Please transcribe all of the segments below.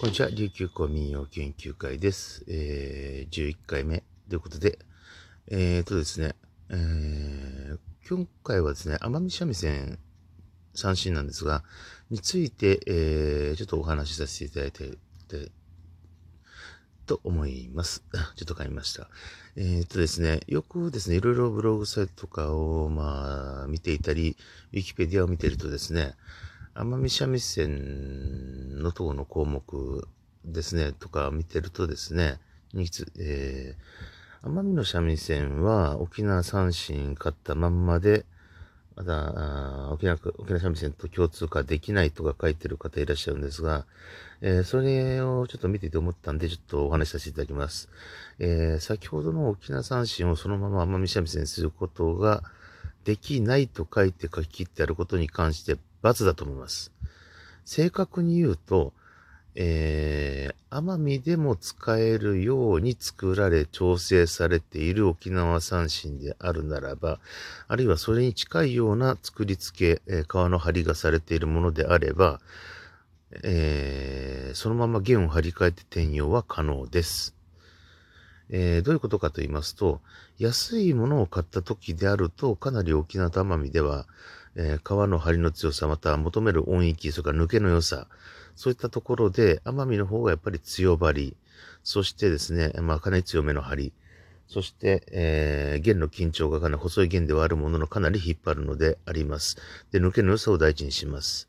こんにちは、琉球公民謡研究会です。えー、11回目ということで、えーとですね、えー、今回はですね、奄美三味線三振なんですが、について、えー、ちょっとお話しさせていただいて、と思います。ちょっと買いました。えー、っとですね、よくですね、いろいろブログサイトとかを、まあ、見ていたり、ウィキペディアを見てるとですね、奄美三味線のとこの項目ですね、とか見てるとですね、えー、奄美の三味線は沖縄三振買ったまんまで、まだ沖縄、沖縄三味線と共通化できないとか書いてる方いらっしゃるんですが、えー、それをちょっと見ていて思ったんで、ちょっとお話しさせていただきます。えー、先ほどの沖縄三振をそのまま奄美三味線にすることができないと書いて書き切ってあることに関して罰だと思います。正確に言うと、えー、奄美でも使えるように作られ調整されている沖縄三振であるならば、あるいはそれに近いような作り付け、えー、革の張りがされているものであれば、えー、そのまま弦を張り替えて転用は可能です。えー、どういうことかと言いますと、安いものを買った時であると、かなり沖縄と奄美では、えー、川の張りの強さ、また求める音域、それから抜けの良さ、そういったところで、奄美の方がやっぱり強張り、そしてですね、まあ、かなり強めの張り、そして、えー、弦の緊張がかなり細い弦ではあるもののかなり引っ張るのであります。で、抜けの良さを大事にします。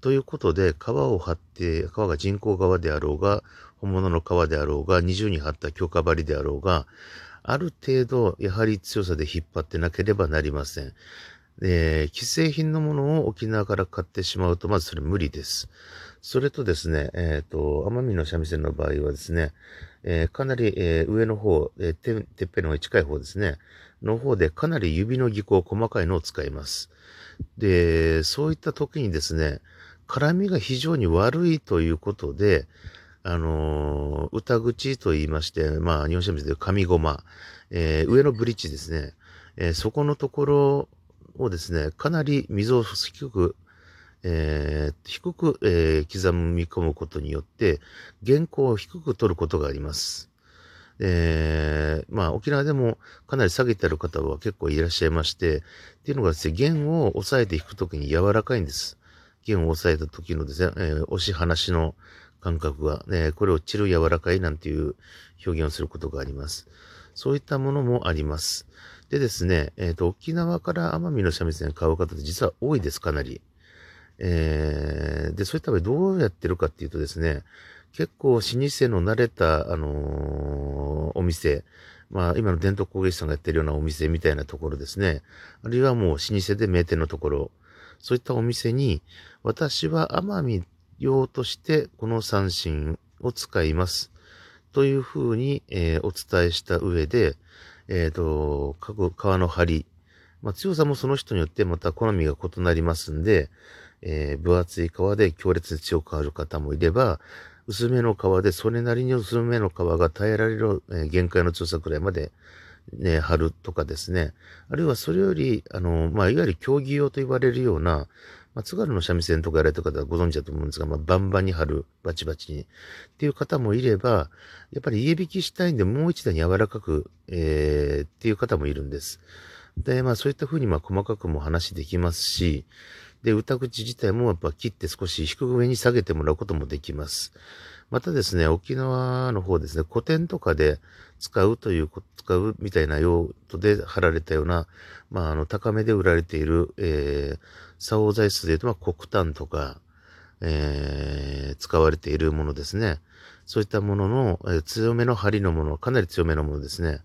ということで、皮を張って、皮が人工革であろうが、本物の革であろうが、二重に張った強化張りであろうが、ある程度、やはり強さで引っ張ってなければなりません。えー、既製品のものを沖縄から買ってしまうと、まずそれ無理です。それとですね、えっ、ー、と、奄美の三味線の場合はですね、えー、かなり、えー、上の方、えててっぺんの方に近い方ですね、の方でかなり指の技巧、細かいのを使います。で、そういった時にですね、絡みが非常に悪いということで、あの歌口と言いまして、まあ、日本三味線で上ごま、え上のブリッジですね、えそこのところをですね、かなり溝を低く、えー、低く、えー、刻み込むことによって、原稿を低く取ることがあります。えー、まあ、沖縄でもかなり下げてある方は結構いらっしゃいまして、っていうのがですね、弦を押さえて弾くときに柔らかいんです。弦を押さえた時のですね、えー、押し離しの感覚が、ね、これを散る柔らかいなんていう表現をすることがあります。そういったものもあります。でですね、えっ、ー、と、沖縄から奄美の三味線買う方って実は多いです、かなり。えー、で、そういった場合どうやってるかっていうとですね、結構老舗の慣れた、あのー、お店、まあ、今の伝統工芸士さんがやってるようなお店みたいなところですね。あるいはもう老舗で名店のところ、そういったお店に、私は奄美用としてこの三振を使います。というふうに、えー、お伝えした上で、えっ、ー、と、各皮の張り、まあ、強さもその人によってまた好みが異なりますんで、えー、分厚い皮で強烈に強く変わる方もいれば、薄めの皮でそれなりに薄めの皮が耐えられる、えー、限界の強さくらいまで、ね、貼るとかですね。あるいはそれより、あの、まあ、いわゆる競技用と言われるような、まあ、津軽の三味線とかやられた方はご存知だと思うんですが、まあ、バンバンに貼る、バチバチに。っていう方もいれば、やっぱり家引きしたいんで、もう一段柔らかく、えー、っていう方もいるんです。で、まあ、そういった風に、まあ、細かくも話できますし、で、歌口自体もやっぱ切って少し低く上に下げてもらうこともできます。またですね、沖縄の方ですね、古典とかで使うという、使うみたいな用途で貼られたような、まあ、あの、高めで売られている、えー、竿材質で言うと、まあ、黒炭とか、えー、使われているものですね。そういったものの、えー、強めの針のもの、かなり強めのものですね。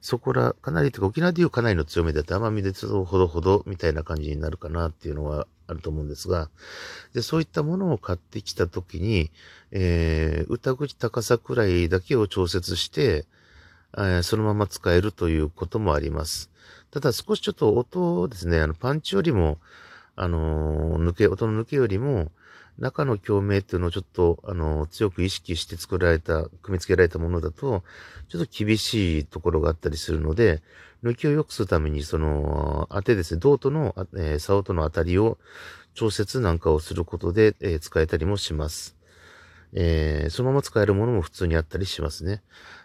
そこら、かなり、とか沖縄でいうかなりの強めだと奄美でちょっとほどほどみたいな感じになるかなっていうのはあると思うんですが、で、そういったものを買ってきたときに、えー、歌口高さくらいだけを調節して、え、そのまま使えるということもあります。ただ少しちょっと音をですね、あの、パンチよりも、あのー、抜け、音の抜けよりも、中の共鳴っていうのをちょっと、あの、強く意識して作られた、組み付けられたものだと、ちょっと厳しいところがあったりするので、抜きを良くするために、その、当てですね、銅との、えー、竿との当たりを調節なんかをすることで、えー、使えたりもします。えー、そのまま使えるものも普通にあったりしますね。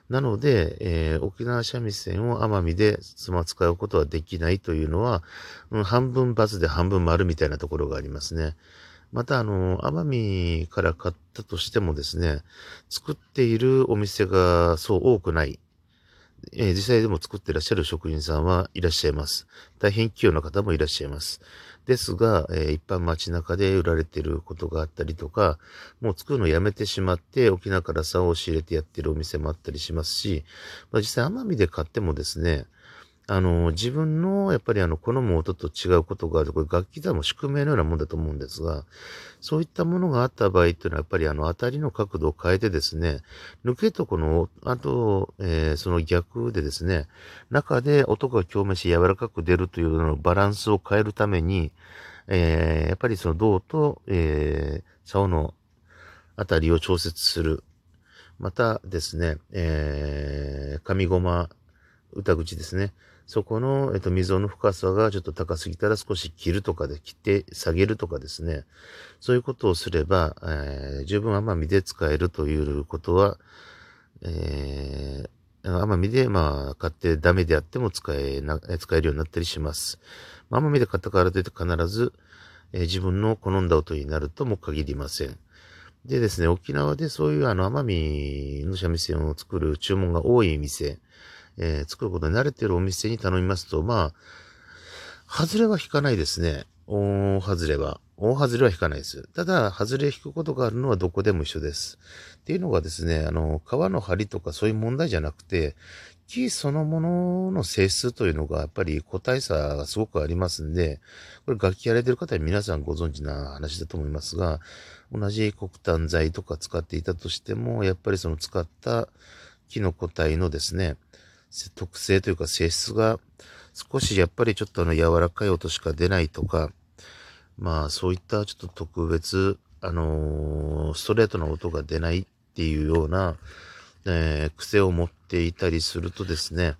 なので、えー、沖縄三味線を奄美でそのま使うことはできないというのは、うん、半分×で半分丸みたいなところがありますね。また、あの、奄美から買ったとしてもですね、作っているお店がそう多くない。えー、実際でも作ってらっしゃる職人さんはいらっしゃいます。大変器用な方もいらっしゃいます。ですが、えー、一般街中で売られてることがあったりとか、もう作るのやめてしまって沖縄から竿を仕入れてやってるお店もあったりしますし、まあ、実際奄美で買ってもですね、あの、自分の、やっぱりあの、好む音と違うことがある。これ楽器でも宿命のようなもんだと思うんですが、そういったものがあった場合っていうのは、やっぱりあの、当たりの角度を変えてですね、抜けとこの、あと、えー、その逆でですね、中で音が共鳴し柔らかく出るというのバランスを変えるために、えー、やっぱりその銅と、えー、竿のあたりを調節する。またですね、えー、紙ごま、歌口ですね。そこの、えっと、溝の深さがちょっと高すぎたら少し切るとかで切って下げるとかですね。そういうことをすれば、えー、十分奄美で使えるということは、えー、奄美で、まあ、買ってダメであっても使えな、使えるようになったりします。奄美で買ったからといって必ず、えー、自分の好んだ音になるとも限りません。でですね、沖縄でそういうあの奄美の三味線を作る注文が多い店、えー、作ることに慣れてるお店に頼みますと、まあ、外れは引かないですね。大外れは。大外れは引かないです。ただ、外れ引くことがあるのはどこでも一緒です。っていうのがですね、あの、皮の張りとかそういう問題じゃなくて、木そのものの性質というのがやっぱり個体差がすごくありますんで、これ楽器やれてる方は皆さんご存知な話だと思いますが、同じ黒炭材とか使っていたとしても、やっぱりその使った木の個体のですね、特性というか性質が少しやっぱりちょっとあの柔らかい音しか出ないとか、まあそういったちょっと特別、あのー、ストレートな音が出ないっていうような、えー、癖を持っていたりするとですね、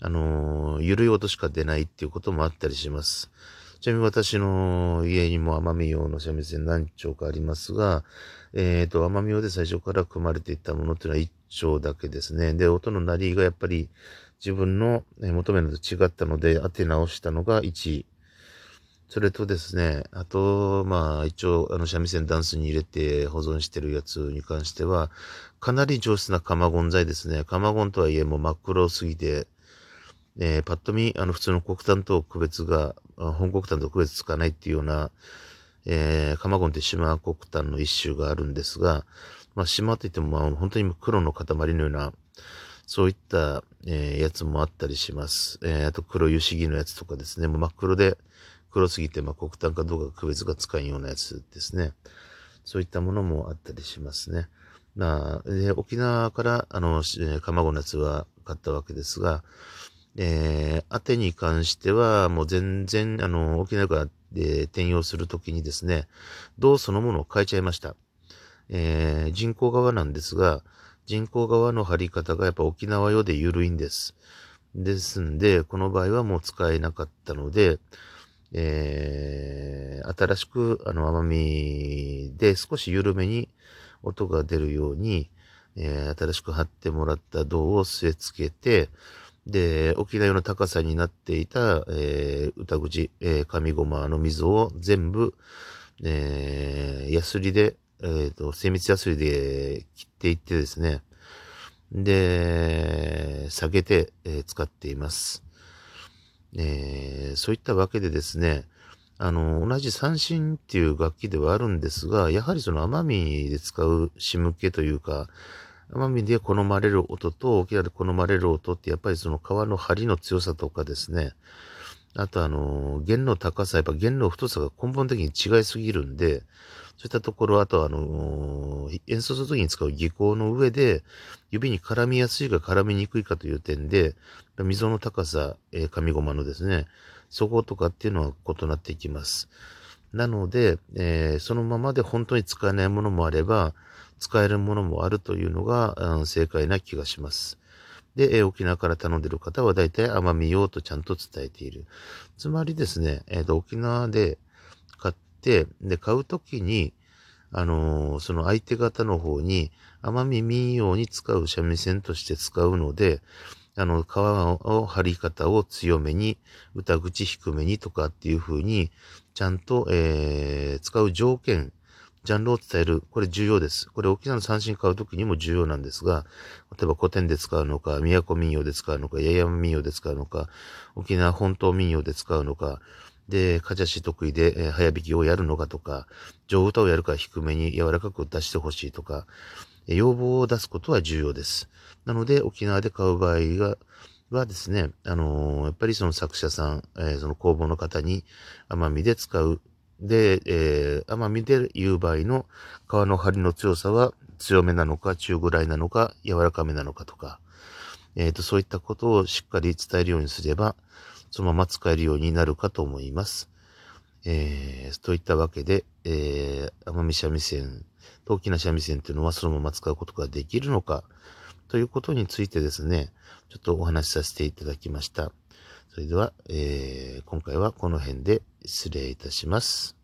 あのー、緩い音しか出ないっていうこともあったりします。ちなみに私の家にも奄美用の三味線何丁かありますが、えっ、ー、と、奄美用で最初から組まれていたものっていうのは章だけですね。で、音の鳴りがやっぱり自分の求めるのと違ったので、当て直したのが1。それとですね、あと、まあ、一応、あの、三味線ダンスに入れて保存してるやつに関しては、かなり上質なカマゴン剤ですね。カマゴンとはいえ、もう真っ黒すぎて、えー、パッと見、あの、普通の黒炭と区別が、本黒炭と区別つかないっていうような、えー、カマゴンって島黒炭の一種があるんですが、まあ、島といっても、まあ、本当に黒の塊のような、そういった、えー、やつもあったりします。えー、あと黒油脂のやつとかですね、もう真っ黒で、黒すぎて、まあ、黒炭かどうか区別がつかんようなやつですね。そういったものもあったりしますね。まあ、えー、沖縄から、あの、カマゴのやつは買ったわけですが、えー、当てに関しては、もう全然、あの、沖縄からで転用するときにですね、銅そのものを変えちゃいました。えー、人工側なんですが、人工側の貼り方がやっぱ沖縄用で緩いんです。ですんで、この場合はもう使えなかったので、えー、新しく、あの、甘みで少し緩めに音が出るように、えー、新しく貼ってもらった銅を据え付けて、で、沖縄の高さになっていた、えー、歌口、えー、上ごまの溝を全部、えー、ヤスリで、えっ、ー、と、精密ヤスリで切っていってですね、で、下げて、えー、使っています。えー、そういったわけでですね、あの、同じ三振っていう楽器ではあるんですが、やはりその奄美で使う仕向けというか、奄美で好まれる音と沖縄で好まれる音ってやっぱりその皮の張りの強さとかですね、あとあの、弦の高さ、やっぱ弦の太さが根本的に違いすぎるんで、そういったところ、あとあの、演奏するときに使う技巧の上で、指に絡みやすいか絡みにくいかという点で、溝の高さ、えー、紙ゴマのですね、そことかっていうのは異なっていきます。なので、えー、そのままで本当に使えないものもあれば、使えるものもあるというのが、うん、正解な気がします。で、えー、沖縄から頼んでる方は大体奄美用とちゃんと伝えている。つまりですね、えーと、沖縄で、で、買うときに、あのー、その相手方の方に甘み民謡に使う三味線として使うので、あの、皮を張り方を強めに、歌口低めにとかっていう風に、ちゃんと、えー、使う条件、ジャンルを伝える。これ重要です。これ沖縄の三振買うときにも重要なんですが、例えば古典で使うのか、都民謡で使うのか、八重山民謡で使うのか、沖縄本島民謡で使うのか、で、かじゃし得意で、えー、早弾きをやるのかとか、上歌をやるか低めに柔らかく出してほしいとかえ、要望を出すことは重要です。なので、沖縄で買う場合が、はですね、あのー、やっぱりその作者さん、えー、その工房の方に奄美で使う。で、えー、奄美で言う場合の皮の張りの強さは強めなのか、中ぐらいなのか、柔らかめなのかとか、えっ、と、そういったことをしっかり伝えるようにすれば、そのまま使えるようになるかと思います。えー、といったわけで、えー、奄美三味線、大きな三味線っていうのはそのまま使うことができるのか、ということについてですね、ちょっとお話しさせていただきました。それでは、えー、今回はこの辺で失礼いたします。